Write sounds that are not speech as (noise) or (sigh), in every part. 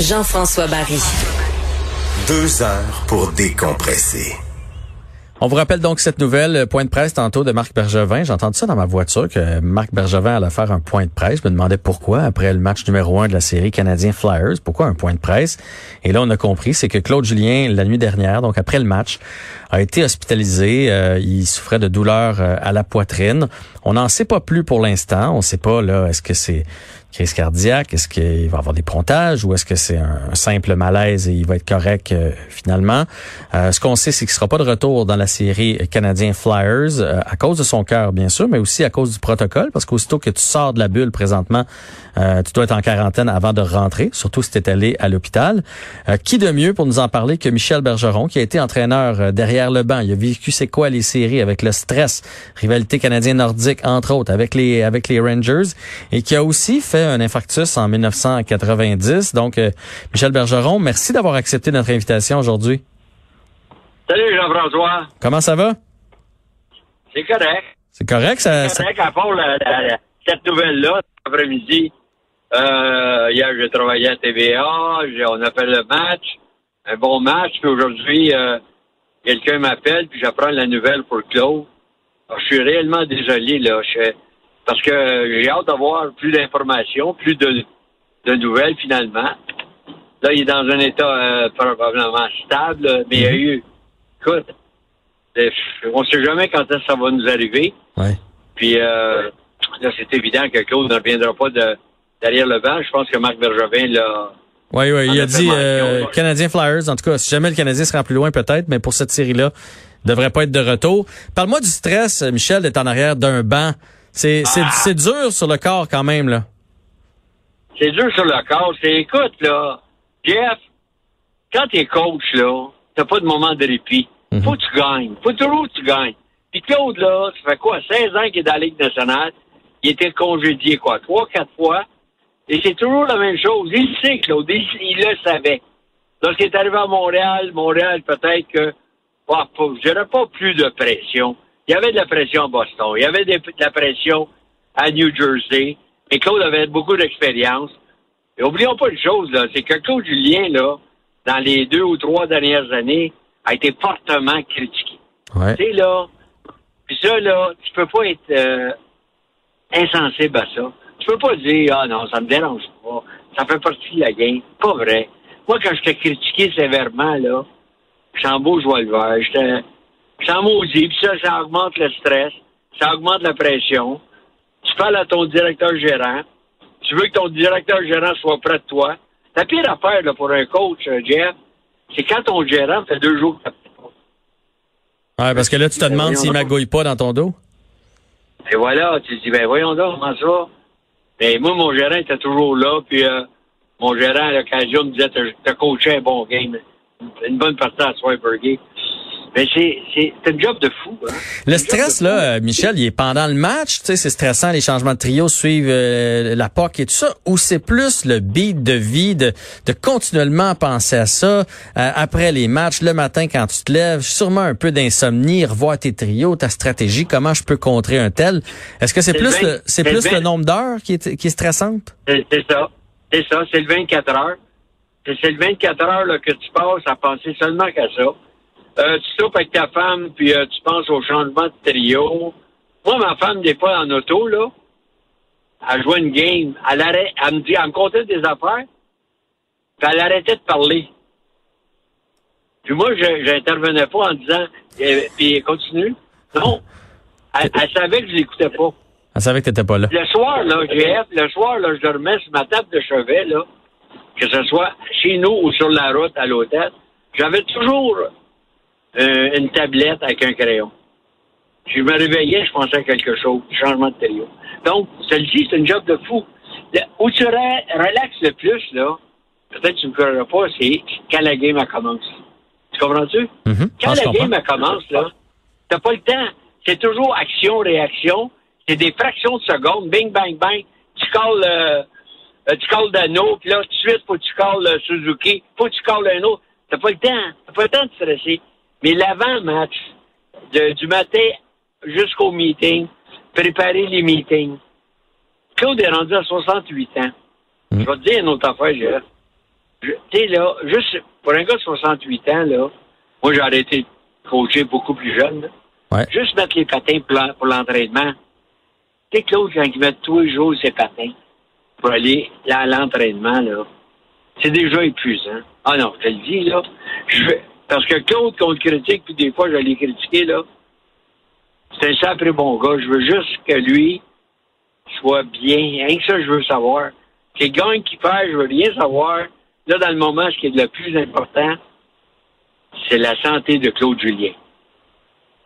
Jean-François Barry. Deux heures pour décompresser. On vous rappelle donc cette nouvelle euh, point de presse tantôt de Marc Bergevin. J'ai entendu ça dans ma voiture que Marc Bergevin allait faire un point de presse. Je me demandais pourquoi après le match numéro un de la série Canadien Flyers. Pourquoi un point de presse? Et là, on a compris, c'est que Claude Julien, la nuit dernière, donc après le match, a été hospitalisé. Euh, il souffrait de douleurs euh, à la poitrine. On n'en sait pas plus pour l'instant. On ne sait pas, là, est-ce que c'est crise cardiaque? Est-ce qu'il va avoir des pontages ou est-ce que c'est un, simple malaise et il va être correct euh, finalement? Euh, ce qu'on sait, c'est qu'il sera pas de retour dans la série Canadien Flyers euh, à cause de son cœur, bien sûr, mais aussi à cause du protocole, parce qu'aussitôt que tu sors de la bulle présentement, tu dois être en quarantaine avant de rentrer, surtout si tu es allé à l'hôpital. qui de mieux pour nous en parler que Michel Bergeron, qui a été entraîneur derrière le banc? Il a vécu c'est quoi les séries avec le stress, rivalité canadien-nordique, entre autres, avec les, avec les Rangers, et qui a aussi fait un infarctus en 1990. Donc, euh, Michel Bergeron, merci d'avoir accepté notre invitation aujourd'hui. Salut Jean-François. Comment ça va? C'est correct. C'est correct, ça. C'est correct, à part cette nouvelle-là, cet après-midi. Euh, hier, j'ai travaillé à TVA, on a fait le match, un bon match, puis aujourd'hui, euh, quelqu'un m'appelle, puis j'apprends la nouvelle pour Claude. je suis réellement désolé, là. Je, parce que j'ai hâte d'avoir plus d'informations, plus de, de, nouvelles finalement. Là, il est dans un état euh, probablement stable, mais il y a mhm. eu, écoute, on ne sait jamais quand est-ce que ça va nous arriver. Ouais. Puis euh, là, c'est évident que Claude ne reviendra pas de, derrière le banc. Je pense que Marc Bergevin l'a. Oui, oui, il a dit euh, Canadien Flyers. En tout cas, si jamais le Canadien sera plus loin, peut-être, mais pour cette série-là, devrait pas être de retour. Parle-moi du stress, Michel, d'être en arrière d'un banc. C'est, ah. c'est, dur sur le corps quand même, là. C'est dur sur le corps. C'est, écoute, là, Jeff, quand t'es coach, là, t'as pas de moment de répit. Mhm. Faut que tu gagnes. Faut toujours que tu gagnes. Puis Claude, là, ça fait quoi, 16 ans qu'il est dans la Ligue nationale. Il était congédié, quoi, trois, quatre fois. Et c'est toujours la même chose. Il sait, Claude. Il, le savait. Lorsqu'il est arrivé à Montréal, Montréal, peut-être que, bah, j'aurais pas plus de pression. Il y avait de la pression à Boston. Il y avait de la pression à New Jersey. Et Claude avait beaucoup d'expérience. Et oublions pas une chose, là, c'est que Claude Julien, là, dans les deux ou trois dernières années, a été fortement critiqué. Ouais. Tu sais, là, puis ça, là, tu peux pas être euh, insensible à ça. Tu peux pas dire, ah non, ça me dérange pas. Ça fait partie de la game. Pas vrai. Moi, quand je t'ai critiqué sévèrement, là, j'étais en beau joie le vert. J'étais ça maudit, puis ça, ça augmente le stress, ça augmente la pression. Tu parles à ton directeur gérant. Tu veux que ton directeur gérant soit près de toi. La pire affaire là, pour un coach, euh, Jeff, c'est quand ton gérant fait deux jours que. Ouais, parce que là, tu te demandes s'il magouille pas dans ton dos. Et voilà, tu te dis, ben voyons donc, comment ça? Mais moi, mon gérant était toujours là, puis euh, mon gérant, à l'occasion, me disait, t'as coaché un bon game. Une bonne partie à Swipergate. Ben c'est un job de fou. Hein? Le stress, là, euh, Michel, il est pendant le match, tu sais, c'est stressant, les changements de trio suivent euh, la POC et tout ça, ou c'est plus le beat de vie, de, de continuellement penser à ça euh, après les matchs, le matin quand tu te lèves, sûrement un peu d'insomnie, revoir tes trios, ta stratégie, comment je peux contrer un tel. Est-ce que c'est plus le, c'est plus le, nombre d'heures qui est, qui est stressante? C'est ça. C'est ça, c'est le 24 heures. C'est le 24 heures là, que tu passes à penser seulement qu'à ça. Euh, tu soupes avec ta femme, puis euh, tu penses au changement de trio. Moi, ma femme, des fois, en auto, là, elle jouait une game. Elle, arrêt, elle me dit, elle me contait des affaires, puis elle arrêtait de parler. Puis moi, je j'intervenais pas en disant, euh, puis continue. Non. Elle, savait que je l'écoutais pas. Elle savait que t'étais pas là. Le soir, là, GF, le soir, là, je dormais sur ma table de chevet, là, que ce soit chez nous ou sur la route à l'hôtel. J'avais toujours euh, une tablette avec un crayon. Je me réveillais, je pensais à quelque chose, changement de trio. Donc, celle-ci, c'est une job de fou. où tu relaxes le plus, là, peut-être que tu ne me feras pas, c'est quand la game commence. Tu comprends-tu? Mm-hmm. Quand la game commence, là, t'as pas le temps. C'est toujours action-réaction. C'est des fractions de secondes. Bing, bang, bang. Tu calls, euh, euh tu calls Dano, puis là, tout de suite, faut que tu calls euh, Suzuki. Faut que tu calls un autre. T'as pas le temps. T'as pas le temps de stresser. Mais l'avant-match, du matin jusqu'au meeting, préparer les meetings. Claude est rendu à 68 ans. Hmm. Je vais te dire une autre affaire, Jeff. Tu sais, là, juste pour un gars de 68 ans, là, moi, j'ai arrêté de coacher beaucoup plus jeune. Là. Ouais. Juste mettre les patins pour l'en- pour l'entraînement. Tu sais, Claude, quand il met tous les jours ses patins pour aller là, à l'entraînement, là, c'est déjà épuisant. Ah non, je te le dis, là. Je vais- parce que Claude, qu'on le critique, puis des fois, je l'ai critiqué, là, c'est un sacré bon gars. Je veux juste que lui soit bien. Rien que ça, je veux savoir. Qu'il gagne, qu'il perd, je veux rien savoir. Là, dans le moment, ce qui est le plus important, c'est la santé de Claude Julien.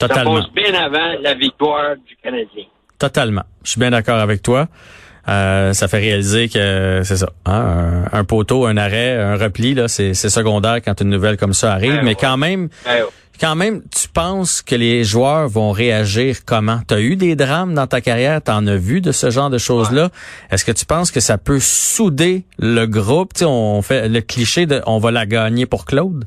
Ça Totalement. passe bien avant la victoire du Canadien. Totalement. Je suis bien d'accord avec toi. Euh, ça fait réaliser que c'est ça. hein, un, un poteau, un arrêt, un repli, là, c'est c'est secondaire quand une nouvelle comme ça arrive. Ouais, mais quand même, ouais. quand même, tu penses que les joueurs vont réagir comment? Tu as eu des drames dans ta carrière, tu en as vu de ce genre de choses-là? Est-ce que tu penses que ça peut souder le groupe? Tu sais, on fait le cliché de on va la gagner pour Claude?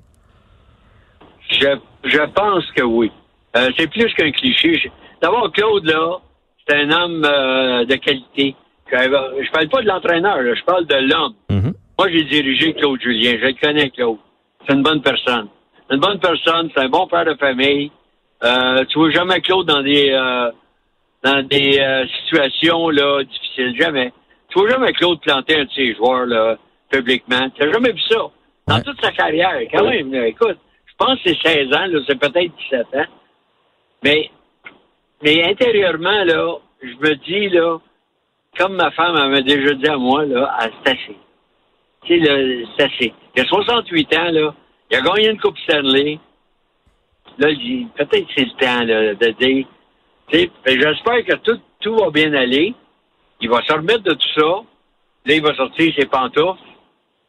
Je, je pense que oui. Euh, c'est plus qu'un cliché. D'abord, Claude, là, c'est un homme euh, de qualité. Je, parle pas de l'entraîneur, je parle de l'homme. Mhm. Moi, j'ai dirigé Claude Julien. Je le connais, Claude. C'est une bonne personne. Une bonne personne, c'est un bon père de famille. Euh, tu vois jamais Claude dans des euh, dans des euh, situations là difficiles. Jamais. Tu vois jamais Claude planter un de ses joueurs là, publiquement. Tu n'as jamais vu ça. Dans Ouais. toute sa carrière, quand même. là, écoute, je pense que c'est 16 ans, là, c'est peut-être 17 ans. Mais mais intérieurement, là, je me dis, là, comme ma femme m'avait déjà dit à moi, là, c'est assez. Tu sais, là, c'est assez. Il a 68 ans, là. Il a gagné une Coupe Stanley. Là, il dit, peut-être que c'est le temps, là, de dire. Tu sais, ben, j'espère que tout, tout va bien aller. Il va se remettre de tout ça. Là, il va sortir ses pantoufles.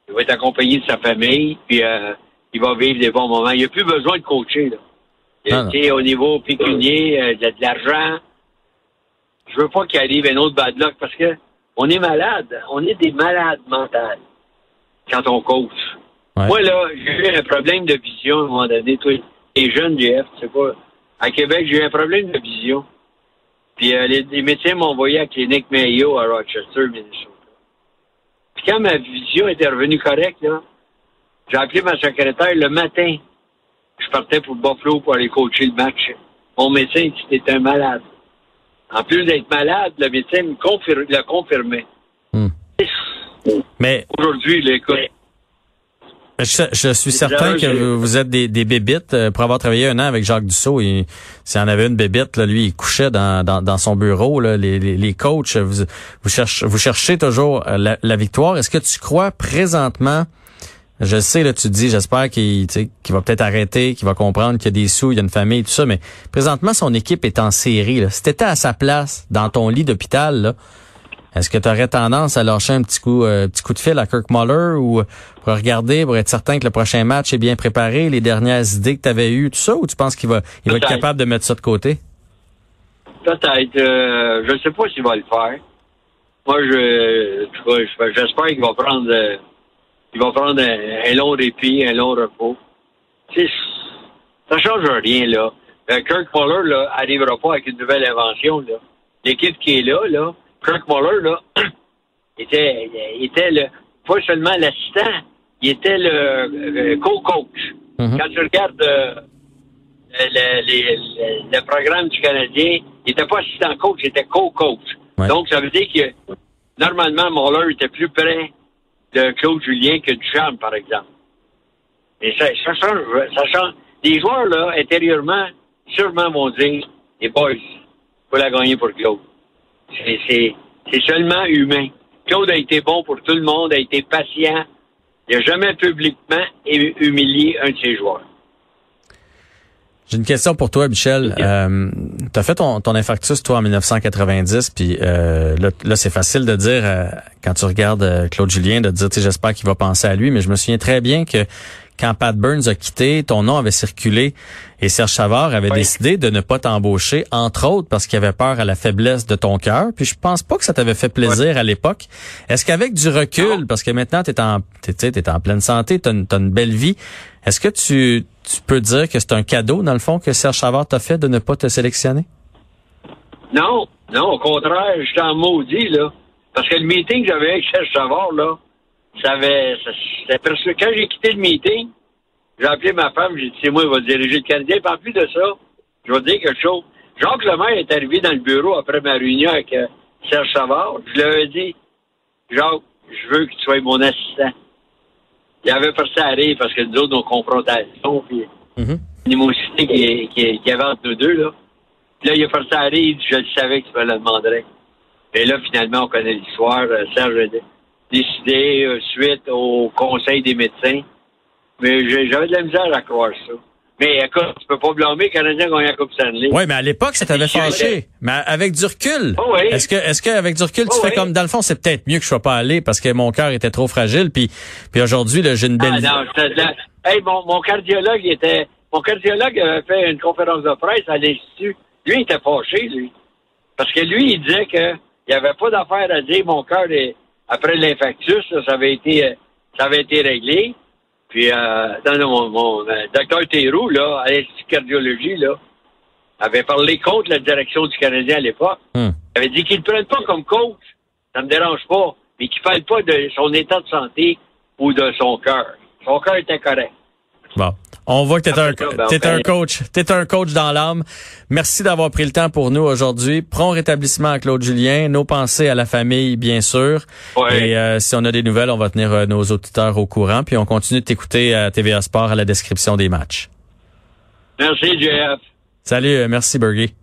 Il va être accompagné de sa famille. Puis, euh, il va vivre des bons moments. Il n'a plus besoin de coacher, là. Ah. Tu sais, au niveau pécunier, euh, de, de l'argent. Je veux pas qu'il arrive un autre bad luck parce que on est malade. On est des malades mentales quand on coach. Ouais. Moi, là, j'ai eu un problème de vision à un moment donné. Toi, les jeunes, GF, tu sais pas. À Québec, j'ai eu un problème de vision. Puis euh, les, les médecins m'ont envoyé à la clinique Mayo à Rochester, Minnesota. Puis quand ma vision était revenue correcte, là, j'ai appelé ma secrétaire le matin. Je partais pour Buffalo pour aller coacher le match. Mon médecin T'es un malade. En plus d'être malade, le médecin me confir- le confirmait. Hmm. Mais Aujourd'hui, là, écoute, Je, je suis certain que vous, vous êtes des, des bébites. euh, pour avoir travaillé un an avec Jacques Dussault, il, s'il y en avait une bébite, là, lui, il couchait dans, dans, dans son bureau. Là, les, les, les coachs, vous, vous, cherchez, vous cherchez toujours euh, la, la victoire. Est-ce que tu crois présentement, je sais, là, tu te dis, j'espère qu'il va peut-être arrêter, qu'il va comprendre qu'il y a des sous, il y a une famille, tout ça, mais présentement, son équipe est en série. Là. Si tu à sa place, dans ton lit d'hôpital, là, est-ce que tu aurais tendance à lâcher un petit coup, euh, petit coup de fil à Kirk Muller ou pour regarder, pour être certain que le prochain match est bien préparé, les dernières idées que tu avais eues, tout ça, ou tu penses qu'il va, il va être capable de mettre ça de côté? peut-être. euh, je ne sais pas s'il va le faire. Moi, je- j'espère qu'il va prendre, euh, il va prendre un, un long répit, un long repos. Tu sais, ça change rien, là. Euh, Kirk Muller, là, arrivera pas avec une nouvelle invention, là. L'équipe qui est là, là, Kirk Muller, là, (clears throat) était, il était le, pas seulement l'assistant, il était le euh, co-coach. Mhm. Quand tu regardes euh, le, le- le- le programme du Canadien, il n'était pas assistant coach, il était co-coach. Ouais. Donc, ça veut dire que normalement, Muller était plus près de Claude Julien que Duchamp, par exemple. Mais ça, ça change. Ça change. Les joueurs, là, intérieurement, sûrement vont dire, les boys, faut la gagner pour Claude. C'est, seulement humain. Claude a été bon pour tout le monde, a été patient. Il n'a jamais publiquement hu- humilié un de ses joueurs. J'ai une question pour toi, Michel. Euh, tu as fait ton, ton infarctus, toi, en 1990, puis euh, là, là, c'est facile de dire, euh, quand tu regardes euh, Claude Julien, de dire, tu sais, j'espère qu'il va penser à lui, mais je me souviens très bien que quand Pat Burns a quitté, ton nom avait circulé et Serge Savard avait Oui. décidé de ne pas t'embaucher, entre autres parce qu'il avait peur à la faiblesse de ton cœur. Puis je pense pas que ça t'avait fait plaisir à l'époque. Est-ce qu'avec du recul, parce que maintenant tu es en, t'es en pleine santé, tu as, une belle vie, est-ce que tu, tu peux dire que c'est un cadeau, dans le fond, que Serge Savard t'a fait de ne pas te sélectionner? Non, non, au contraire, j'étais en maudit, là. Parce que le meeting que j'avais avec Serge Savard, là, ça avait, ça, quand j'ai quitté le meeting, j'ai appelé ma femme, j'ai dit, c'est moi qui va diriger le Canadien. Puis en plus de ça, je vais te dire quelque chose. Jacques Lemaire est arrivé dans le bureau après ma réunion avec euh, Serge Savard. Je lui avais dit, Jacques, je veux que tu sois mon assistant. Il avait forcé à rire parce que nous autres, nos confrontations, puis Mhm. l'animosité qui, qui, qui avait entre nous deux, là. Puis là, il a forcé à rire, il dit, je le savais que tu me le demanderais. Et là, finalement, on connaît l'histoire. Euh, Serge a dé- décidé euh, suite au conseil des médecins. Mais j'avais de la misère à croire ça. Mais écoute, tu peux pas blâmer le Canadien gagner la Coupe Stanley. Oui, mais à l'époque, ça t'avait fâché. Mais avec du recul, Oh oui. est-ce que, est-ce que avec du recul, tu Oh fais comme dans le fond, c'est peut-être mieux que je sois pas allé parce que mon cœur était trop fragile. Puis, puis aujourd'hui, là, j'ai une belle. Ah non, Hey, mon, mon cardiologue, il était. Mon cardiologue avait fait une conférence de presse à l'Institut. Lui, il était fâché, lui. Parce que lui, il disait que il n'y avait pas d'affaire à dire mon cœur est- après l'infarctus, ça avait été euh, ça avait été réglé. Puis euh, non, non, mon, mon euh, docteur Théroux, là, à l'Institut de cardiologie, là, avait parlé contre la direction du Canadien à l'époque. Hmm. Il avait dit qu'il ne prenne pas comme coach, ça me dérange pas, mais qu'il ne parle pas de son état de santé ou de son cœur. Son cœur était correct. Bon. On voit que t'es un, Après ça, ben, t'es on un coach. T'es un coach dans l'âme. Merci d'avoir pris le temps pour nous aujourd'hui. Prompt rétablissement à Claude Julien. Nos pensées à la famille, bien sûr. Ouais. Et euh, si on a des nouvelles, on va tenir euh, nos auditeurs au courant. Puis on continue de t'écouter à TVA Sport à la description des matchs. Merci, JF. Salut, euh, merci, Bergie.